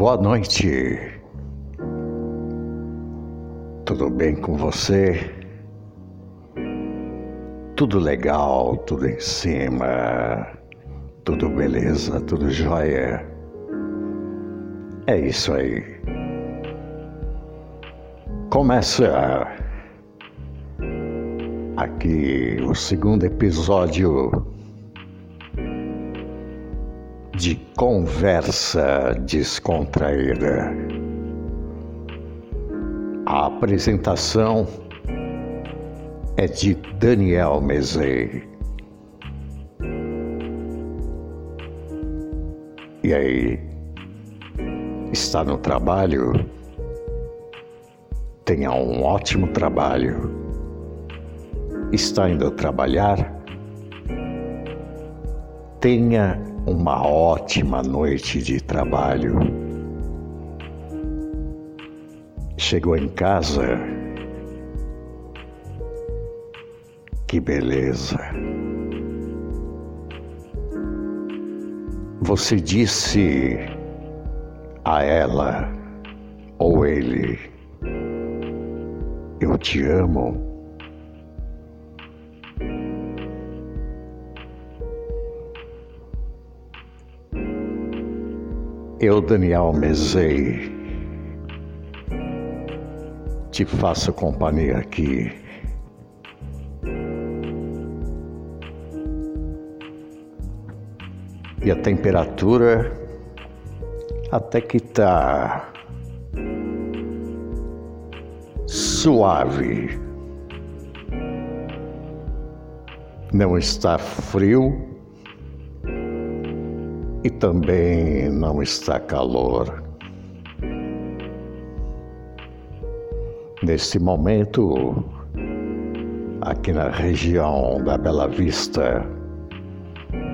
Boa noite. Tudo bem com você? Tudo legal, tudo em cima, tudo beleza, tudo jóia. É isso aí. Começa aqui o segundo episódio de conversa descontraída. A apresentação é de Daniel Mezei. E aí, está no trabalho? Tenha um ótimo trabalho. Está indo trabalhar? Tenha uma ótima noite de trabalho. Chegou em casa. Que beleza. Você disse a ela ou ele: Eu te amo. Eu, Daniel Mezei, te faço companhia aqui. E a temperatura até que tá suave. Não está frio e também não está calor. Neste momento, aqui na região da Bela Vista,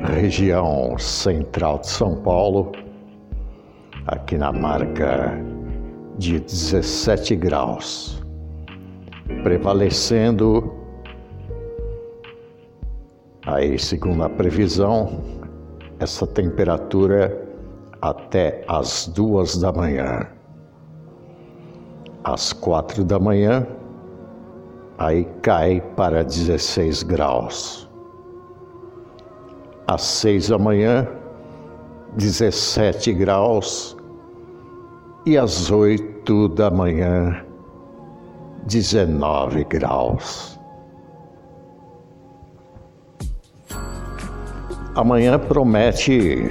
região central de São Paulo, aqui na marca de 17 graus, prevalecendo aí segundo a previsão essa temperatura até as duas da manhã. Às quatro da manhã, aí cai para 16 graus. Às seis da manhã, 17 graus. E às oito da manhã, 19 graus. Amanhã promete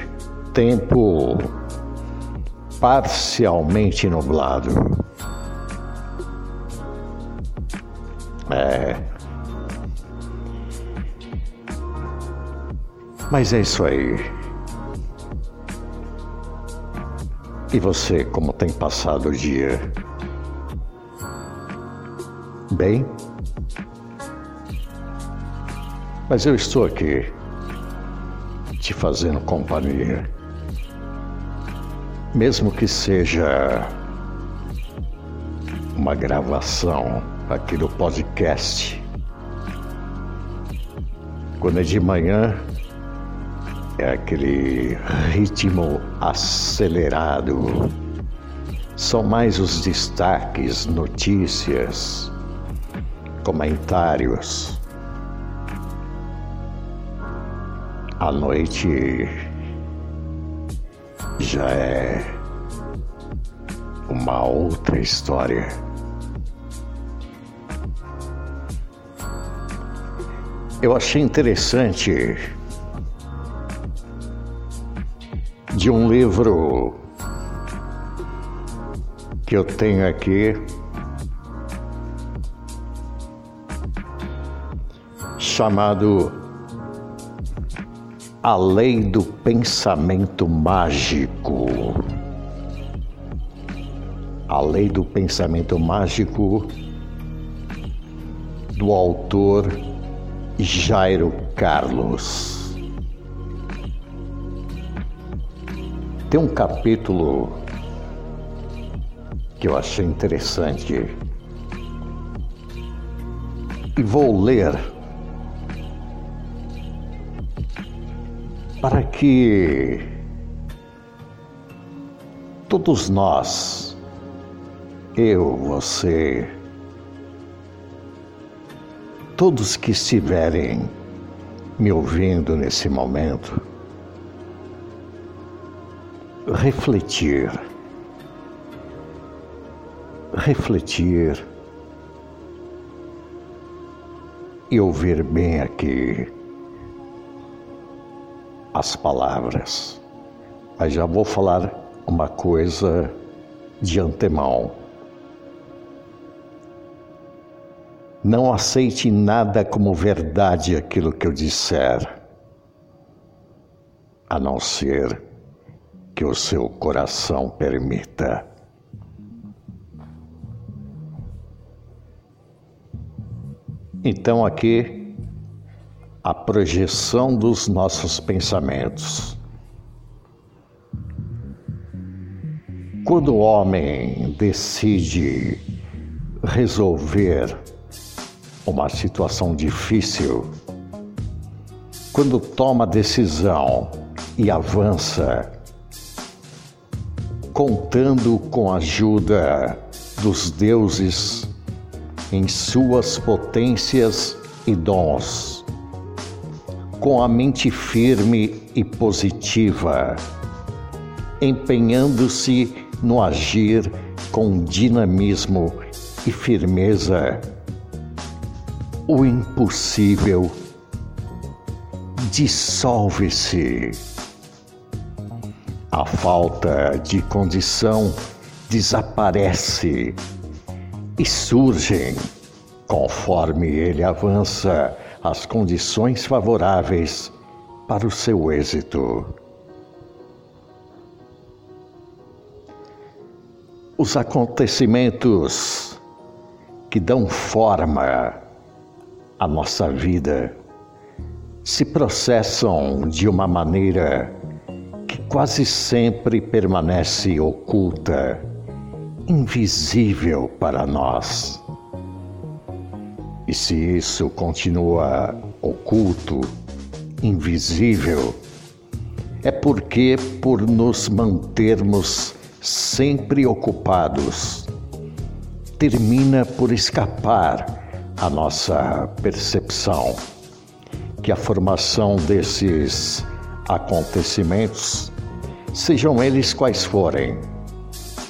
tempo parcialmente nublado. É. Mas é isso aí. E você, como tem passado o dia? Bem? Mas eu estou aqui te fazendo companhia. Mesmo que seja uma gravação aqui do podcast. Quando é de manhã, é aquele ritmo acelerado. São mais os destaques, notícias, comentários. A noite já é uma outra história. Eu achei interessante de um livro que eu tenho aqui chamado a lei do pensamento mágico. A lei do pensamento mágico do autor Jairo Carlos. Tem um capítulo que eu achei interessante e vou ler para que Todos nós, eu, você, todos que estiverem me ouvindo nesse momento, refletir, refletir e ouvir bem aqui as palavras. Mas já vou falar uma coisa de antemão. Não aceite nada como verdade aquilo que eu disser, a não ser que o seu coração permita. Então, aqui, a projeção dos nossos pensamentos. Quando o homem decide resolver uma situação difícil, quando toma decisão e avança, contando com a ajuda dos deuses em suas potências e dons, com a mente firme e positiva, empenhando-se no agir com dinamismo e firmeza, o impossível dissolve-se. A falta de condição desaparece e surgem, conforme ele avança, as condições favoráveis para o seu êxito. Os acontecimentos que dão forma à nossa vida se processam de uma maneira que quase sempre permanece oculta invisível para nós. E se isso continua oculto, invisível, é porque, por nos mantermos sempre ocupados, termina por escapar a nossa percepção que a formação desses acontecimentos, sejam eles quais forem,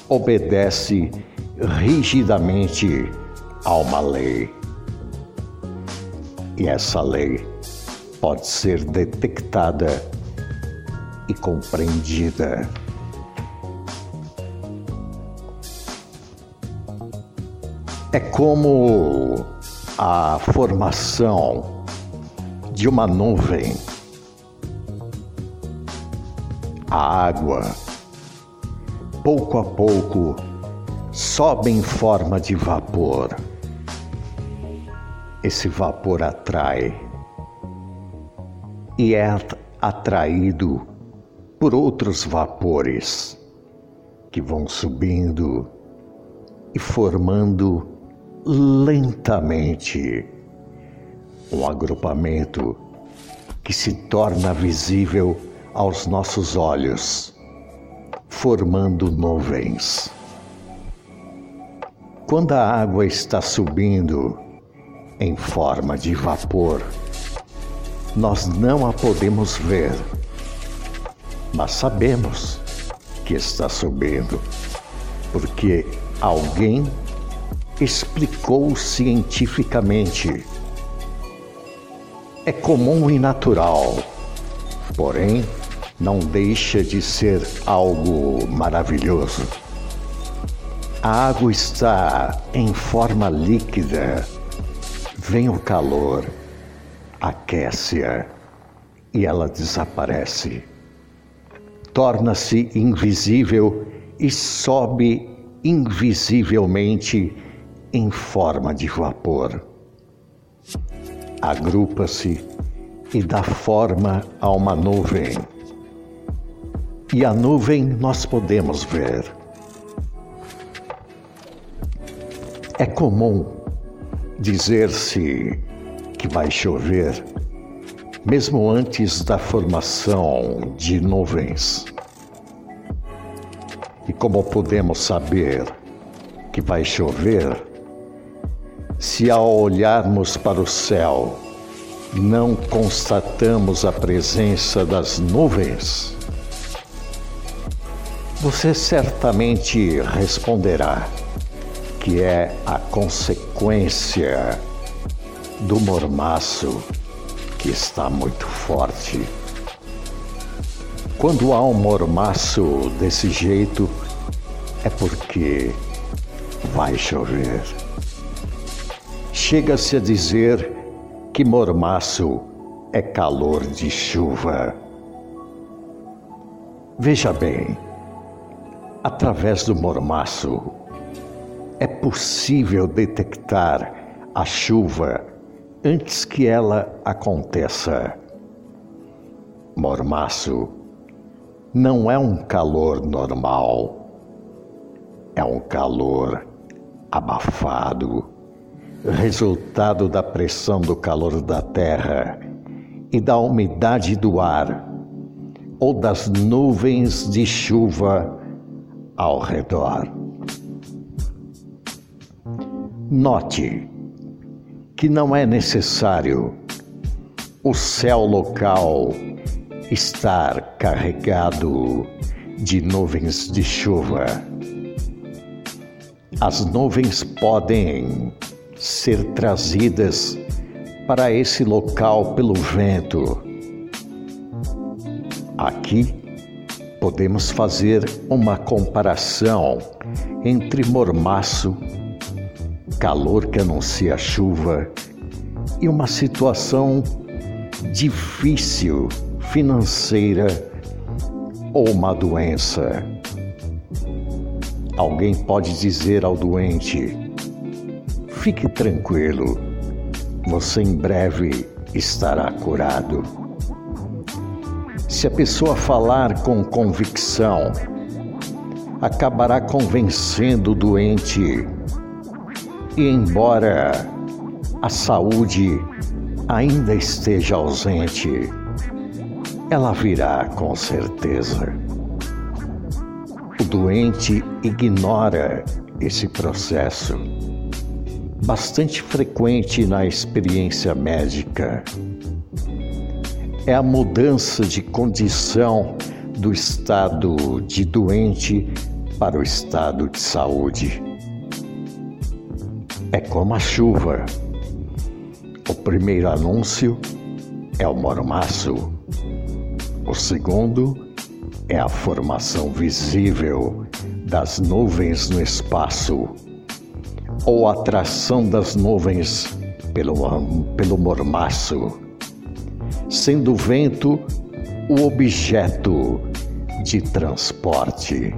obedece rigidamente a uma lei. E essa lei pode ser detectada e compreendida. É como a formação de uma nuvem. A água pouco a pouco, sobe em forma de vapor. Esse vapor atrai e é atraído por outros vapores que vão subindo e formando lentamente um agrupamento que se torna visível aos nossos olhos formando nuvens. Quando a água está subindo em forma de vapor, nós não a podemos ver, mas sabemos que está subindo, porque alguém explicou cientificamente. É comum e natural, porém, não deixa de ser algo maravilhoso. A água está em forma líquida. Vem o calor, aquece-a e ela desaparece. Torna-se invisível e sobe invisivelmente em forma de vapor. Agrupa-se e dá forma a uma nuvem e a nuvem nós podemos ver. É comum dizer-se que vai chover, mesmo antes da formação de nuvens. E como podemos saber que vai chover? Se ao olharmos para o céu não constatamos a presença das nuvens, você certamente responderá que é a consequência do mormaço que está muito forte. Quando há um mormaço desse jeito, é porque vai chover. Chega-se a dizer que mormaço é calor de chuva. Veja bem, através do mormaço possível detectar a chuva antes que ela aconteça. Mormaço não é um calor normal, é um calor abafado, resultado da pressão do calor da terra e da umidade do ar ou das nuvens de chuva ao redor. Note que não é necessário o céu local estar carregado de nuvens de chuva. As nuvens podem ser trazidas para esse local pelo vento. Aqui podemos fazer uma comparação entre mormaço, calor que anuncia chuva, e uma situação difícil financeira ou uma doença. Alguém pode dizer ao doente: fique tranquilo, você em breve estará curado. Se a pessoa falar com convicção, acabará convencendo o doente. E embora a saúde ainda esteja ausente, ela virá com certeza. O doente ignora esse processo, bastante frequente na experiência médica. É a mudança de condição do estado de doente para o estado de saúde. É como a chuva. O primeiro anúncio é o mormaço. O segundo é a formação visível das nuvens no espaço, ou atração das nuvens pelo, pelo mormaço, sendo o vento o objeto de transporte.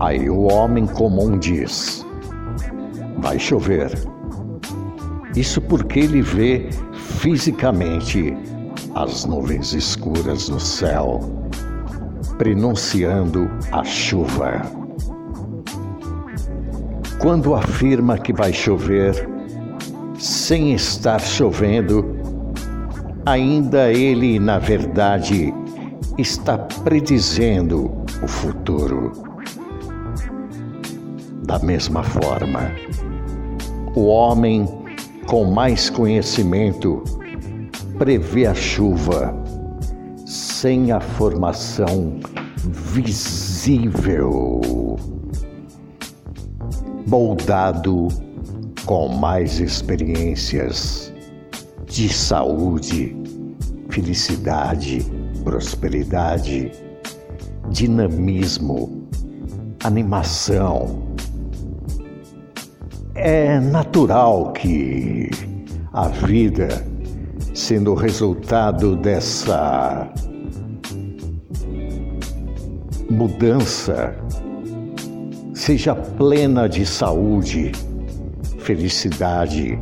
Aí o homem comum diz: vai chover. Isso porque ele vê fisicamente as nuvens escuras no céu, prenunciando a chuva. Quando afirma que vai chover, sem estar chovendo, ainda ele, na verdade, está predizendo o futuro. Da mesma forma, o homem com mais conhecimento prevê a chuva sem a formação visível, moldado com mais experiências de saúde, felicidade, prosperidade, dinamismo, animação. É natural que a vida sendo resultado dessa mudança, seja plena de saúde, felicidade,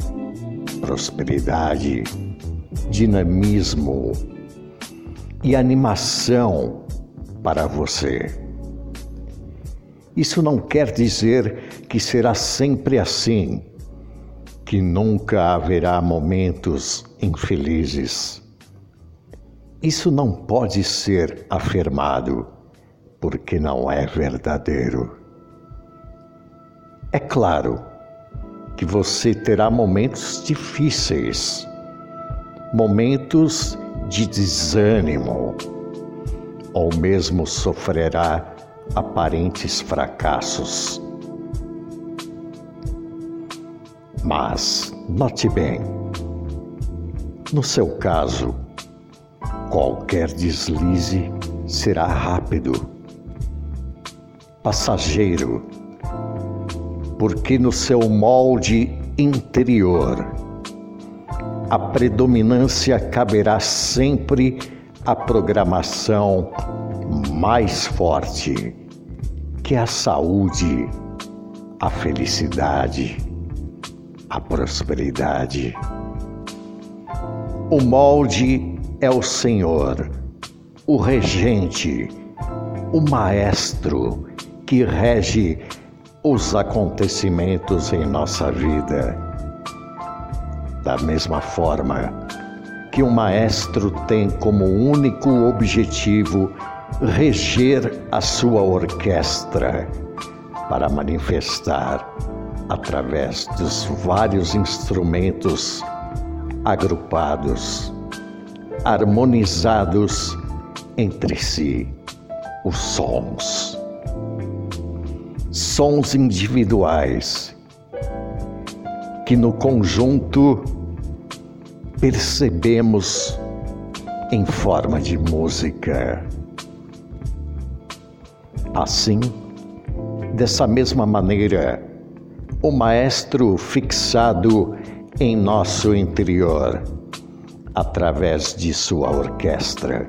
prosperidade, dinamismo e animação para você. Isso não quer dizer que será sempre assim que nunca haverá momentos infelizes. Isso não pode ser afirmado, porque não é verdadeiro. É claro que você terá momentos difíceis, momentos de desânimo, ou mesmo sofrerá aparentes fracassos. Mas, note bem, no seu caso, qualquer deslize será rápido, passageiro, porque no seu molde interior a predominância caberá sempre à programação mais forte, que é a saúde, a felicidade, a prosperidade. O molde é o Senhor, o regente, o maestro que rege os acontecimentos em nossa vida. Da mesma forma que o maestro tem como único objetivo reger a sua orquestra para manifestar através dos vários instrumentos agrupados, harmonizados entre si, os sons. Sons individuais que no conjunto percebemos em forma de música. Assim, dessa mesma maneira, o Maestro fixado em nosso interior, através de sua orquestra,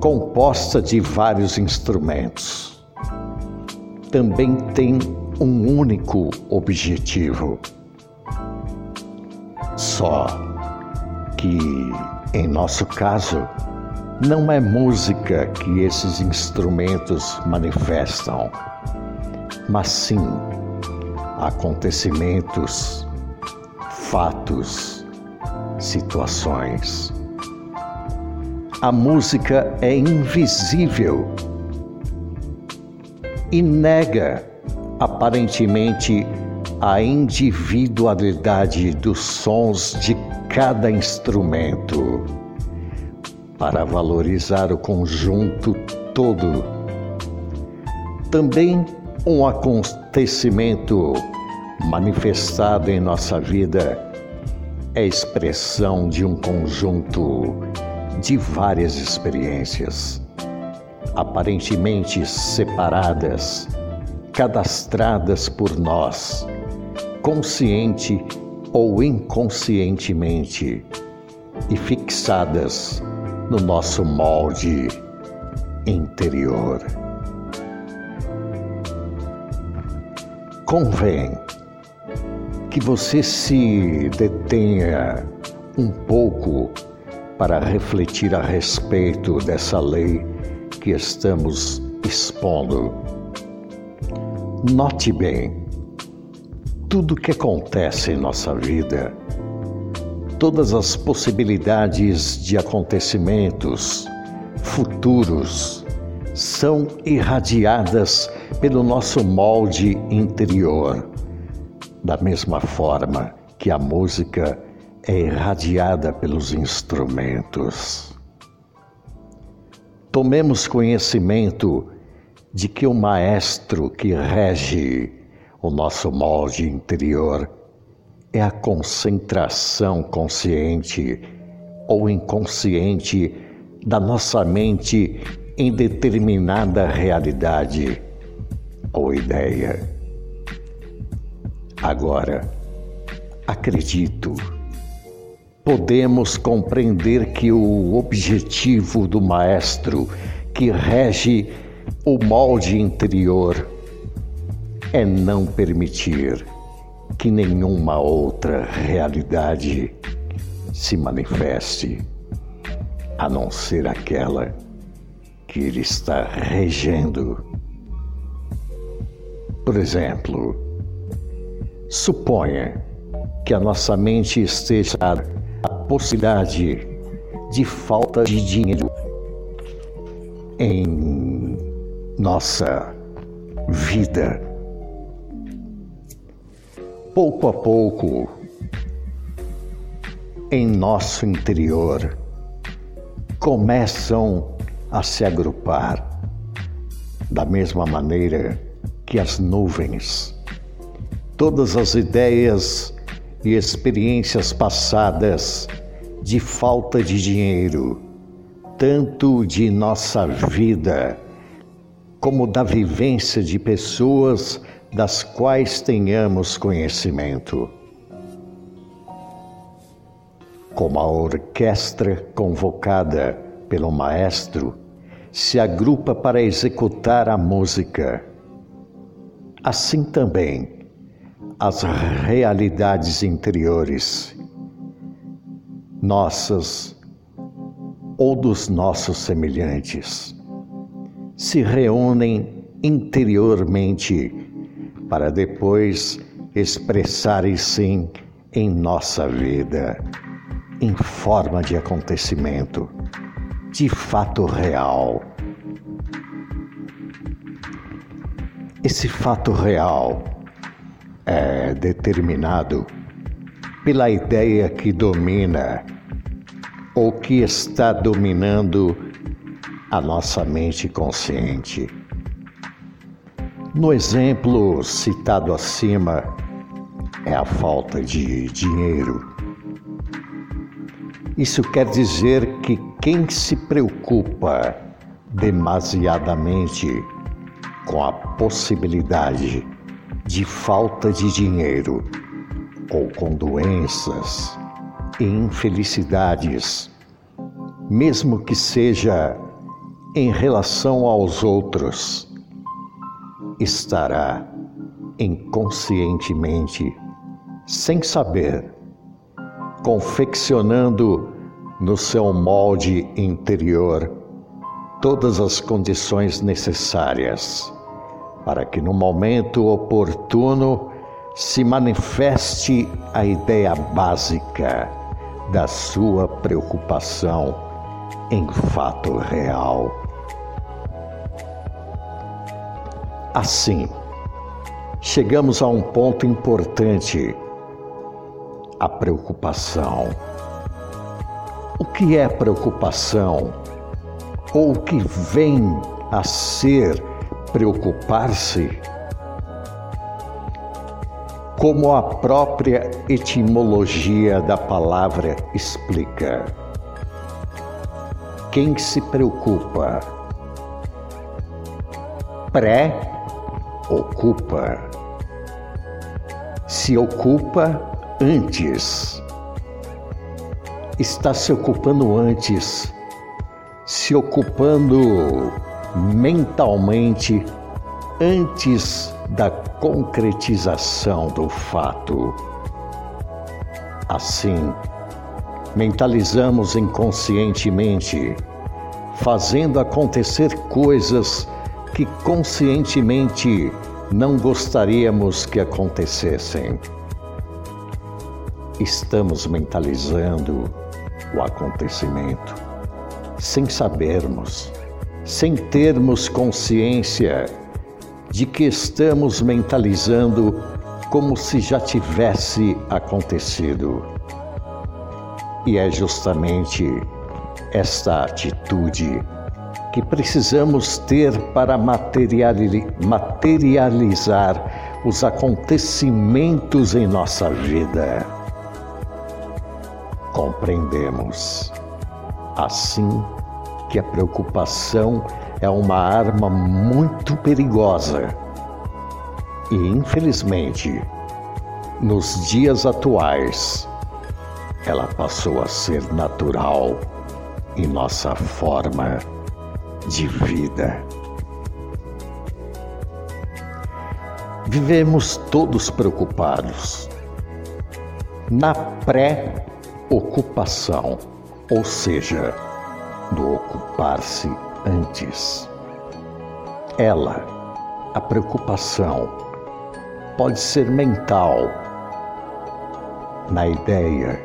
composta de vários instrumentos, também tem um único objetivo. Só que, em nosso caso, não é música que esses instrumentos manifestam, mas sim acontecimentos, fatos, situações. A música é invisível e nega aparentemente a individualidade dos sons de cada instrumento para valorizar o conjunto todo. Também um acontecimento manifestado em nossa vida é expressão de um conjunto de várias experiências, aparentemente separadas, cadastradas por nós, consciente ou inconscientemente, e fixadas no nosso molde interior. Convém que você se detenha um pouco para refletir a respeito dessa lei que estamos expondo. Note bem, tudo que acontece em nossa vida todas as possibilidades de acontecimentos futuros são irradiadas pelo nosso molde interior, da mesma forma que a música é irradiada pelos instrumentos. Tomemos conhecimento de que o maestro que rege o nosso molde interior é a concentração consciente ou inconsciente da nossa mente em determinada realidade ou ideia. Agora, acredito, podemos compreender que o objetivo do Maestro que rege o molde interior é não permitir que nenhuma outra realidade se manifeste a não ser aquela que ele está regendo. Por exemplo, suponha que a nossa mente esteja a possibilidade de falta de dinheiro em nossa vida. Pouco a pouco, em nosso interior, começam a se agrupar da mesma maneira que as nuvens. Todas as ideias e experiências passadas de falta de dinheiro, tanto de nossa vida como da vivência de pessoas das quais tenhamos conhecimento. Como a orquestra convocada pelo maestro se agrupa para executar a música, assim também as realidades interiores, nossas ou dos nossos semelhantes, se reúnem interiormente para depois expressarem-se em nossa vida, em forma de acontecimento, de fato real. Esse fato real é determinado pela ideia que domina ou que está dominando a nossa mente consciente. No exemplo citado acima, é a falta de dinheiro. Isso quer dizer que quem se preocupa demasiadamente com a possibilidade de falta de dinheiro ou com doenças e infelicidades, mesmo que seja em relação aos outros, estará inconscientemente, sem saber, confeccionando no seu molde interior todas as condições necessárias para que no momento oportuno se manifeste a ideia básica da sua preocupação em fato real. Assim, chegamos a um ponto importante: a preocupação. O que é preocupação? Ou o que vem a ser preocupar-se, como a própria etimologia da palavra explica. Quem se preocupa pré-ocupa, se ocupa antes, está se ocupando antes, se ocupando mentalmente antes da concretização do fato. Assim, mentalizamos inconscientemente, fazendo acontecer coisas que conscientemente não gostaríamos que acontecessem. Estamos mentalizando o acontecimento sem sabermos sem termos consciência de que estamos mentalizando como se já tivesse acontecido. E é justamente esta atitude que precisamos ter para materializar os acontecimentos em nossa vida. Compreendemos. Assim, que a preocupação é uma arma muito perigosa. E, infelizmente, nos dias atuais, ela passou a ser natural em nossa forma de vida. Vivemos todos preocupados na pré-ocupação, ou seja, do ocupar-se antes. Ela, a preocupação, pode ser mental, na ideia,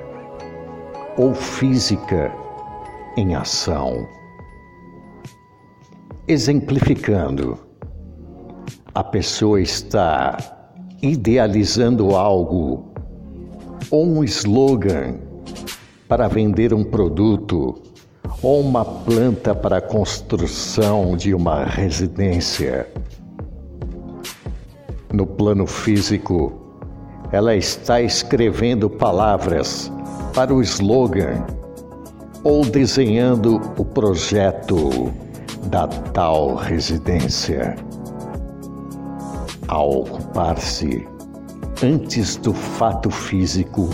ou física, em ação. Exemplificando, a pessoa está idealizando algo ou um slogan para vender um produto ou uma planta para a construção de uma residência. No plano físico, ela está escrevendo palavras para o slogan ou desenhando o projeto da tal residência ao ocupar-se antes do fato físico,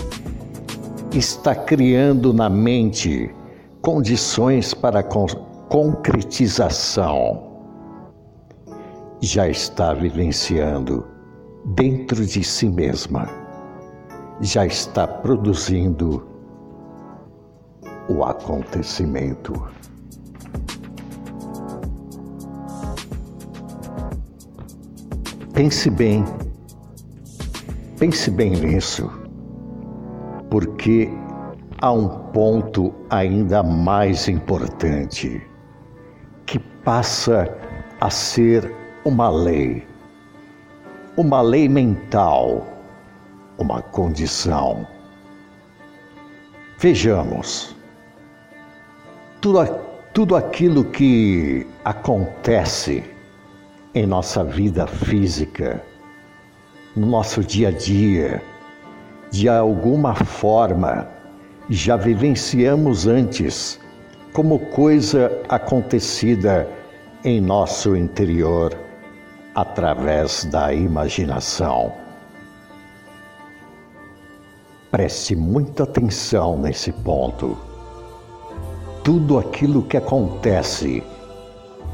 está criando na mente condições para a concretização. Já está vivenciando dentro de si mesma, já está produzindo o acontecimento. Pense bem, pense bem nisso, porque há um ponto ainda mais importante que passa a ser uma lei, uma lei mental, uma condição. Vejamos, tudo, tudo aquilo que acontece em nossa vida física, no nosso dia a dia, de alguma forma já vivenciamos antes como coisa acontecida em nosso interior através da imaginação. Preste muita atenção nesse ponto. Tudo aquilo que acontece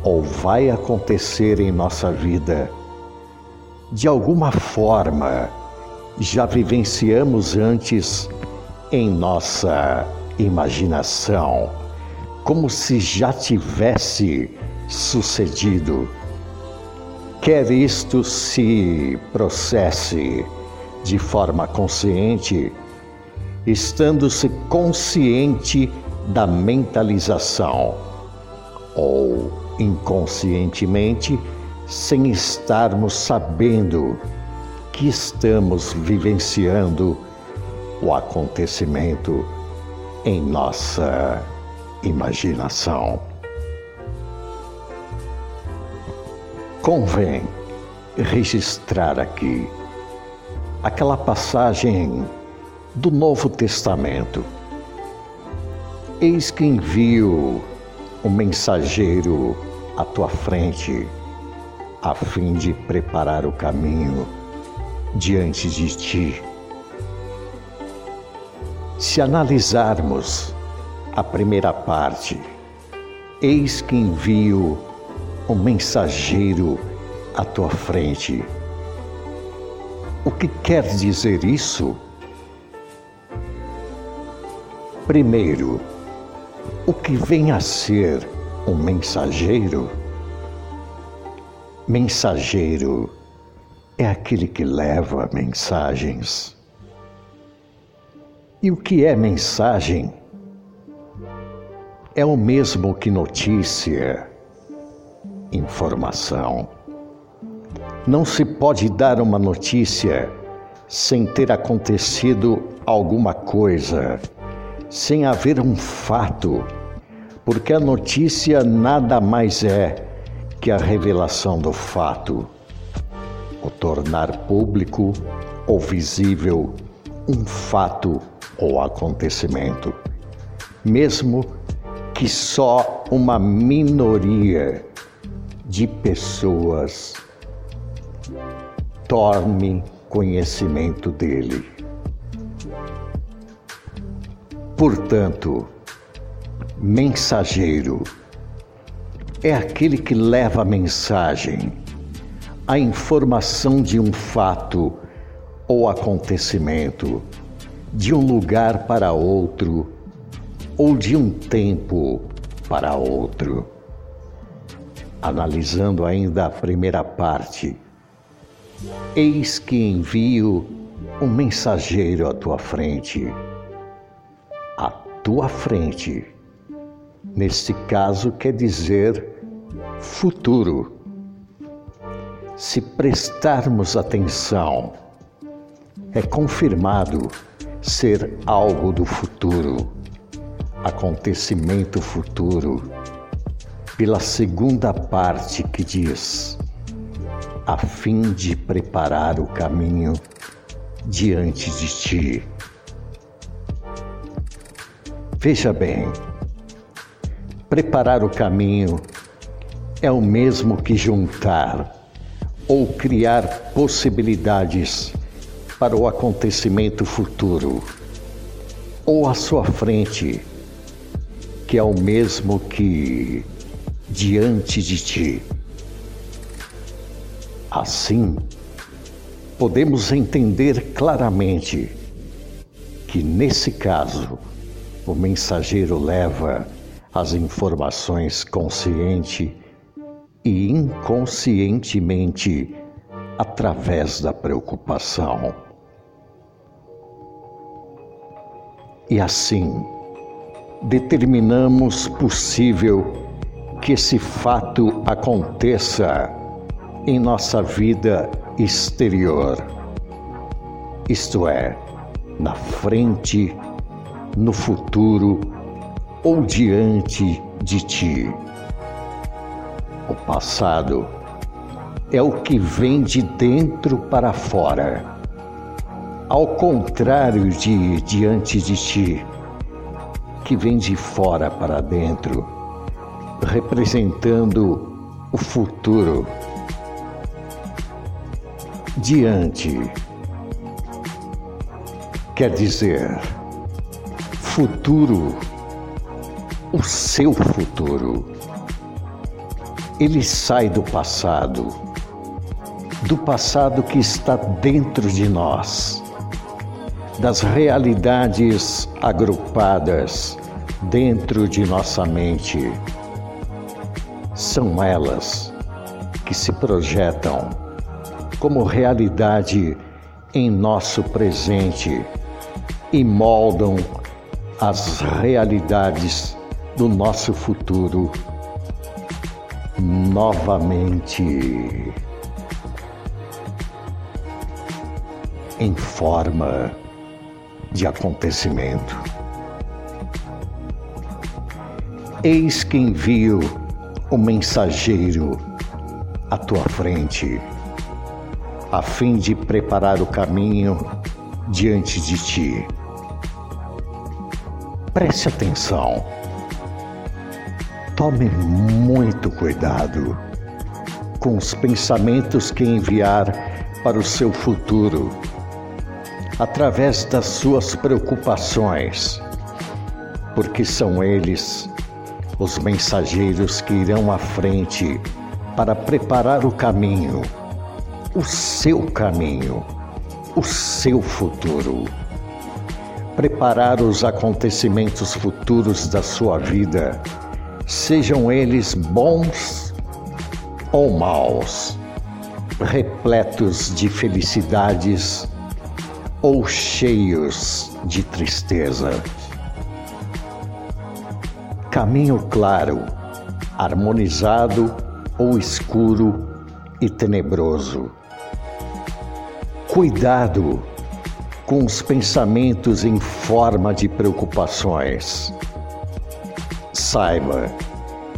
ou vai acontecer em nossa vida, de alguma forma, já vivenciamos antes em nossa imaginação, como se já tivesse sucedido. Quer isto se processe de forma consciente, estando-se consciente da mentalização, ou inconscientemente, sem estarmos sabendo que estamos vivenciando o acontecimento em nossa imaginação. Convém registrar aqui aquela passagem do Novo Testamento. Eis que envio um mensageiro à tua frente, a fim de preparar o caminho diante de ti. Se analisarmos a primeira parte, eis que envio um mensageiro à tua frente. O que quer dizer isso? Primeiro, o que vem a ser um mensageiro? Mensageiro é aquele que leva mensagens. E o que é mensagem? É o mesmo que notícia, informação. Não se pode dar uma notícia sem ter acontecido alguma coisa, sem haver um fato porque a notícia nada mais é que a revelação do fato, o tornar público ou visível um fato ou acontecimento, mesmo que só uma minoria de pessoas torne conhecimento dele. Portanto, Mensageiro é aquele que leva a mensagem, a informação de um fato ou acontecimento, de um lugar para outro ou de um tempo para outro. Analisando ainda a primeira parte, eis que envio um mensageiro à tua frente. À tua frente Neste caso, quer dizer futuro. Se prestarmos atenção, é confirmado ser algo do futuro, acontecimento futuro, pela segunda parte que diz: a fim de preparar o caminho diante de ti. Veja bem, preparar o caminho é o mesmo que juntar ou criar possibilidades para o acontecimento futuro, ou à sua frente, que é o mesmo que diante de ti. Assim, podemos entender claramente que, nesse caso, o mensageiro leva as informações consciente e inconscientemente através da preocupação. E assim, determinamos possível que esse fato aconteça em nossa vida exterior, isto é, na frente, no futuro ou diante de ti. O passado é o que vem de dentro para fora, ao contrário de diante de ti, que vem de fora para dentro, representando o futuro diante. Quer dizer, futuro, o seu futuro. Ele sai do passado, do passado que está dentro de nós, das realidades agrupadas dentro de nossa mente. São elas que se projetam como realidade em nosso presente e moldam as realidades do nosso futuro novamente em forma de acontecimento. Eis que envio o mensageiro à tua frente a fim de preparar o caminho diante de ti. Preste atenção. Tome muito cuidado com os pensamentos que enviar para o seu futuro, através das suas preocupações, porque são eles os mensageiros que irão à frente para preparar o caminho o seu caminho, o seu futuro. Preparar os acontecimentos futuros da sua vida, sejam eles bons ou maus, repletos de felicidades ou cheios de tristeza. Caminho claro, harmonizado ou escuro e tenebroso Cuidado com os pensamentos em forma de preocupações. Saiba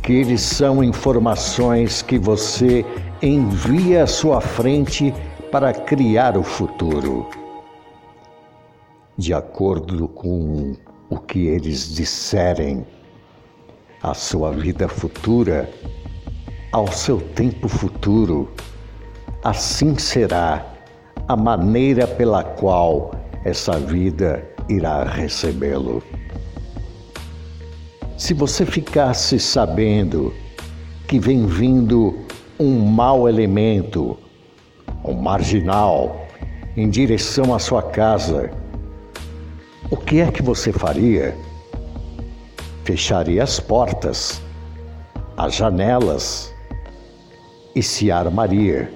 que eles são informações que você envia à sua frente para criar o futuro. De acordo com o que eles disserem, a sua vida futura, ao seu tempo futuro, assim será a maneira pela qual essa vida irá recebê-lo. Se você ficasse sabendo que vem vindo um mau elemento, um marginal, em direção à sua casa, o que é que você faria? Fecharia as portas, as janelas e se armaria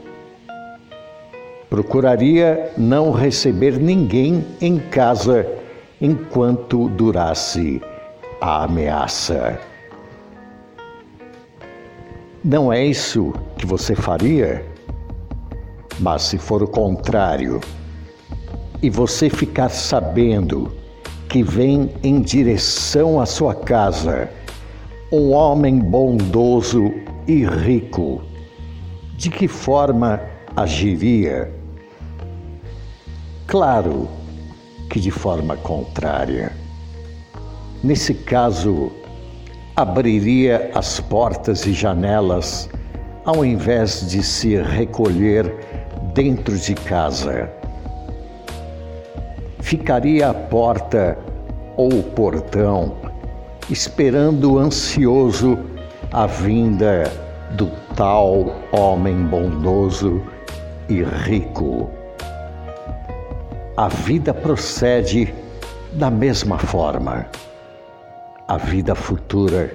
Procuraria não receber ninguém em casa enquanto durasse a ameaça. Não é isso que você faria? Mas se for o contrário, e você ficar sabendo que vem em direção à sua casa um homem bondoso e rico, de que forma agiria? Claro que de forma contrária. Nesse caso, abriria as portas e janelas ao invés de se recolher dentro de casa. Ficaria à porta ou portão, esperando ansioso a vinda do tal homem bondoso e rico. A vida procede da mesma forma. A vida futura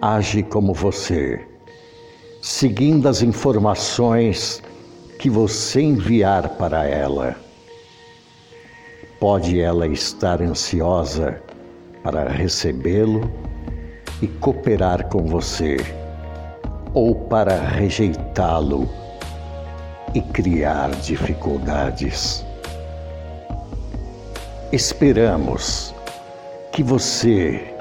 age como você, seguindo as informações que você enviar para ela. Pode ela estar ansiosa para recebê-lo e cooperar com você, ou para rejeitá-lo e criar dificuldades. Esperamos que você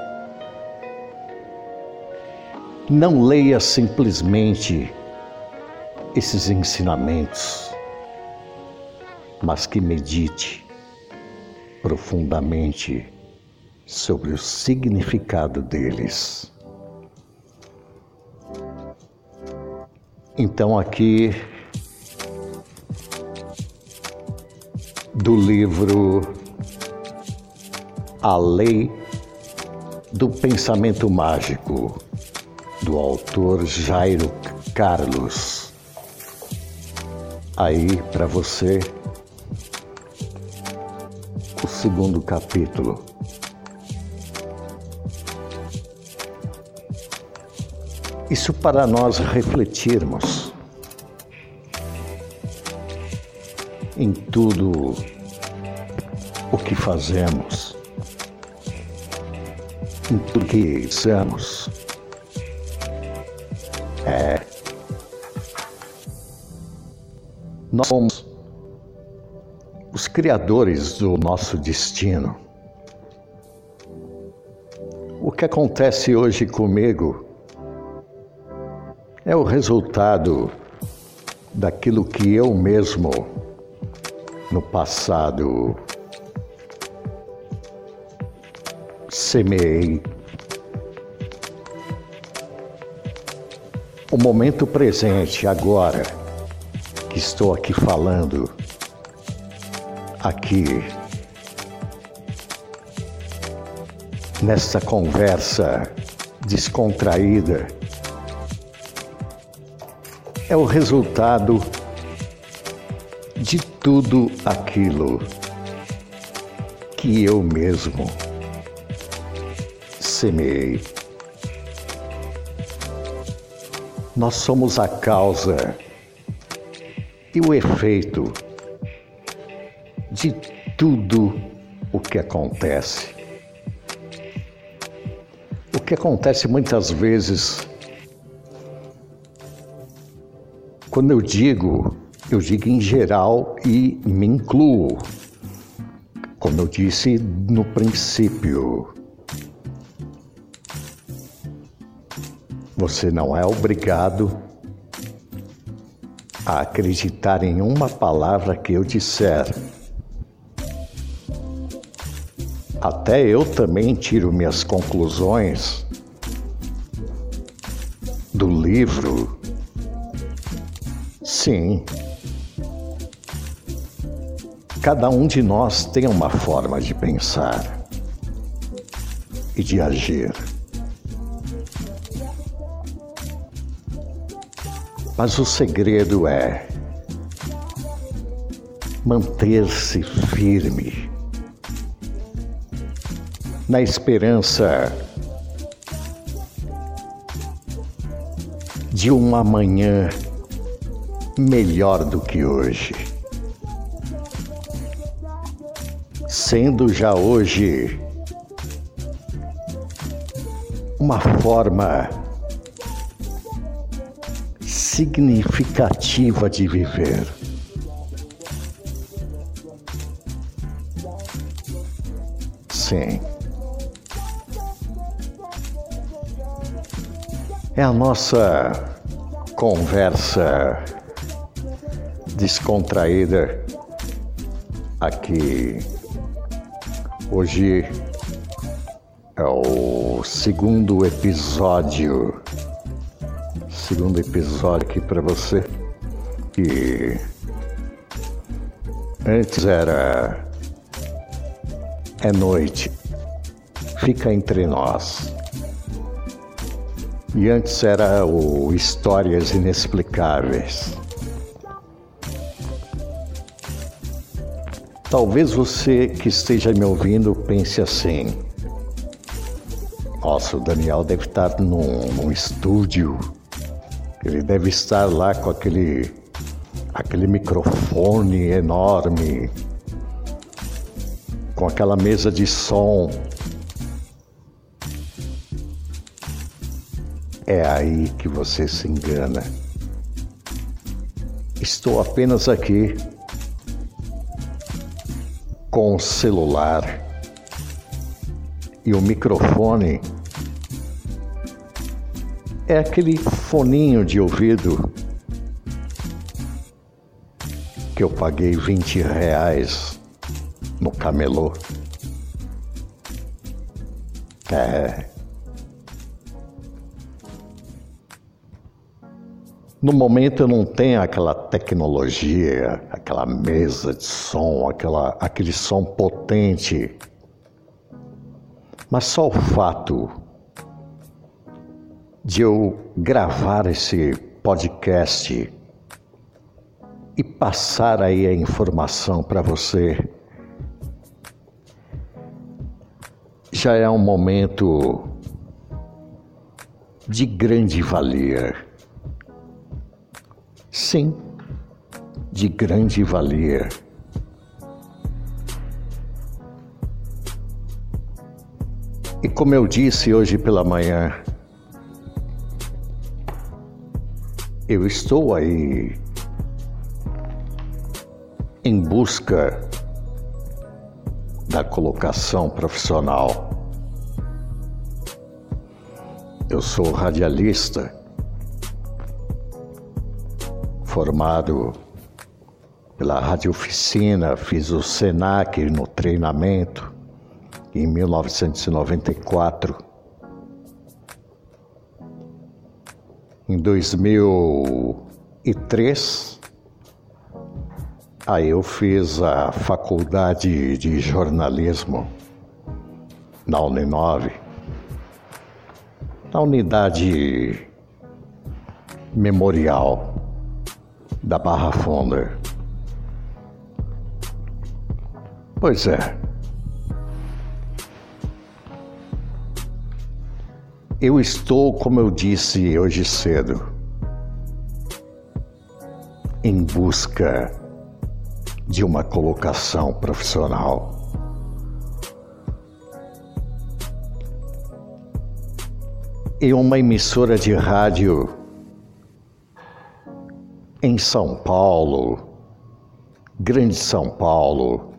não leia simplesmente esses ensinamentos, mas que medite profundamente sobre o significado deles. Então, aqui do livro A Lei do Pensamento Mágico, do autor Jairo Carlos. Aí para você o segundo capítulo. Isso para nós refletirmos em tudo o que fazemos, em tudo que somos. Nós somos os criadores do nosso destino. O que acontece hoje comigo é o resultado daquilo que eu mesmo no passado semeei O momento presente, agora, estou aqui falando, aqui, nessa conversa descontraída, é o resultado de tudo aquilo que eu mesmo semeei. Nós somos a causa e o efeito de tudo o que acontece. O que acontece muitas vezes, quando eu digo, eu digo em geral e me incluo, como eu disse no princípio. Você não é obrigado a acreditar em uma palavra que eu disser. Até eu também tiro minhas conclusões do livro. Sim. Cada um de nós tem uma forma de pensar e de agir. Mas o segredo é manter-se firme na esperança de uma amanhã melhor do que hoje. Sendo já hoje uma forma significativa de viver. Sim. É a nossa conversa descontraída aqui. Hoje é o segundo episódio Segundo episódio aqui para você. E antes era é noite. Fica entre nós. E antes era o Histórias Inexplicáveis. Talvez você que esteja me ouvindo pense assim: nossa, o Daniel deve estar num, num estúdio, ele deve estar lá com aquele, aquele microfone enorme, com aquela mesa de som É aí que você se engana. Estou apenas aqui com o celular e o microfone é aquele foninho de ouvido que eu paguei 20 reais no camelô. É. No momento eu não tenho aquela tecnologia, aquela mesa de som, aquela, aquele som potente. Mas só o fato de eu gravar esse podcast e passar aí a informação para você já é um momento de grande valia. Sim, de grande valia. E como eu disse hoje pela manhã, eu estou aí em busca da colocação profissional. Eu sou radialista formado pela Rádio Oficina, fiz o SENAC no treinamento em 1994. Em 2003, aí eu fiz a faculdade de jornalismo na Uninove, na unidade memorial da Barra Funda. Pois é. Eu estou, como eu disse hoje cedo, em busca de uma colocação profissional. Em uma emissora de rádio em São Paulo, Grande São Paulo,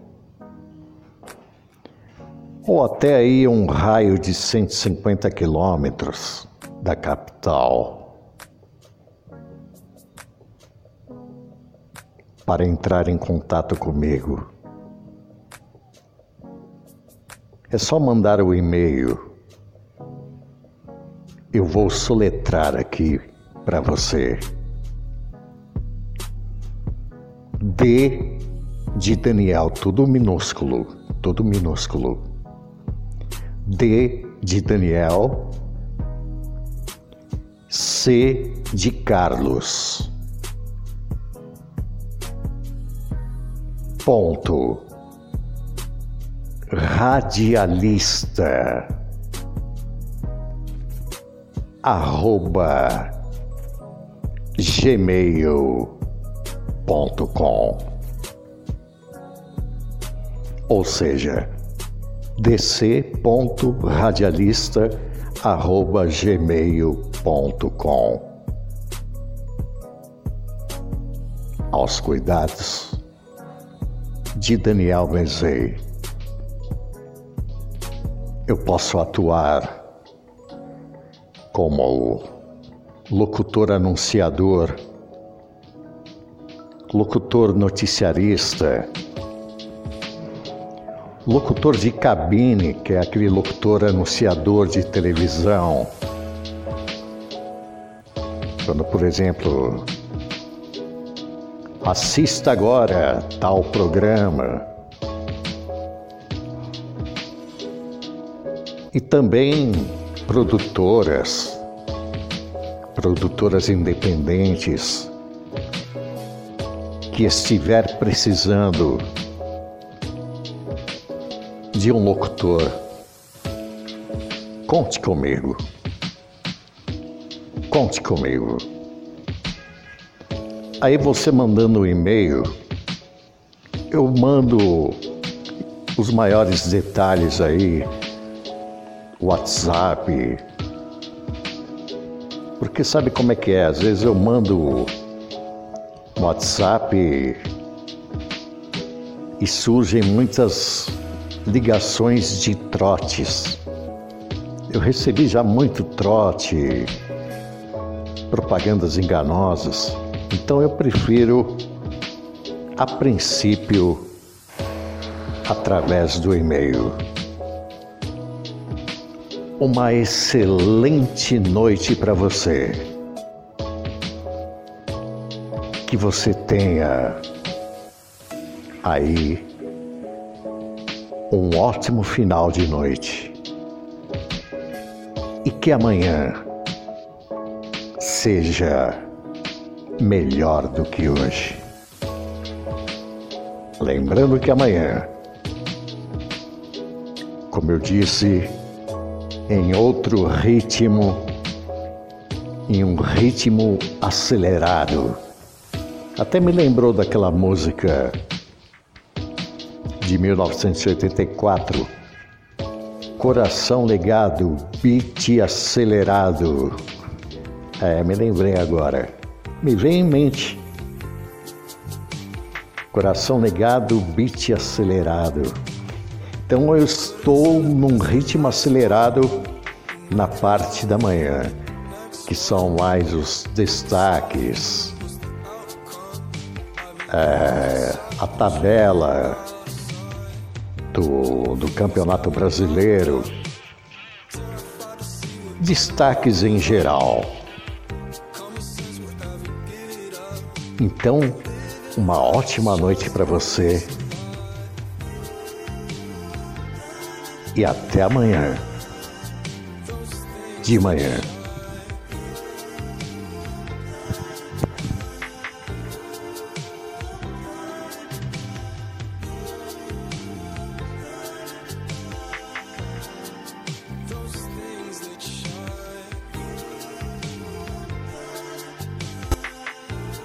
ou até aí um raio de 150 quilômetros da capital. Para entrar em contato comigo, é só mandar o e-mail. Eu vou soletrar aqui para você. D de Daniel, tudo minúsculo, tudo minúsculo. D de Daniel, C de Carlos. Ponto. Radialista. Arroba gmail gmail.com. Ou seja, dc.radialista@gmail.com. Aos cuidados de Daniel Mezei. eu posso atuar como locutor anunciador, locutor noticiarista, locutor de cabine, que é aquele locutor anunciador de televisão. Quando, por exemplo, assista agora tal programa. E também produtoras, produtoras independentes que estiver precisando de um locutor, conte comigo. Conte comigo. Aí você mandando um e-mail, eu mando os maiores detalhes aí, WhatsApp. Porque sabe como é que é? Às vezes eu mando WhatsApp e surgem muitas ligações de trotes. Eu recebi já muito trote, propagandas enganosas, então eu prefiro, a princípio, através do e-mail. Uma excelente noite para você. Que você tenha aí um ótimo final de noite e que amanhã seja melhor do que hoje. Lembrando que amanhã, como eu disse, em outro ritmo, em um ritmo acelerado. Até me lembrou daquela música de 1984. Coração legado, beat acelerado. É, me lembrei agora. Me vem em mente. Coração negado, beat acelerado. Então eu estou num ritmo acelerado na parte da manhã, que são mais os destaques, é, a tabela, do, do Campeonato Brasileiro. Destaques em geral. Então, uma ótima noite para você. E até amanhã. De manhã.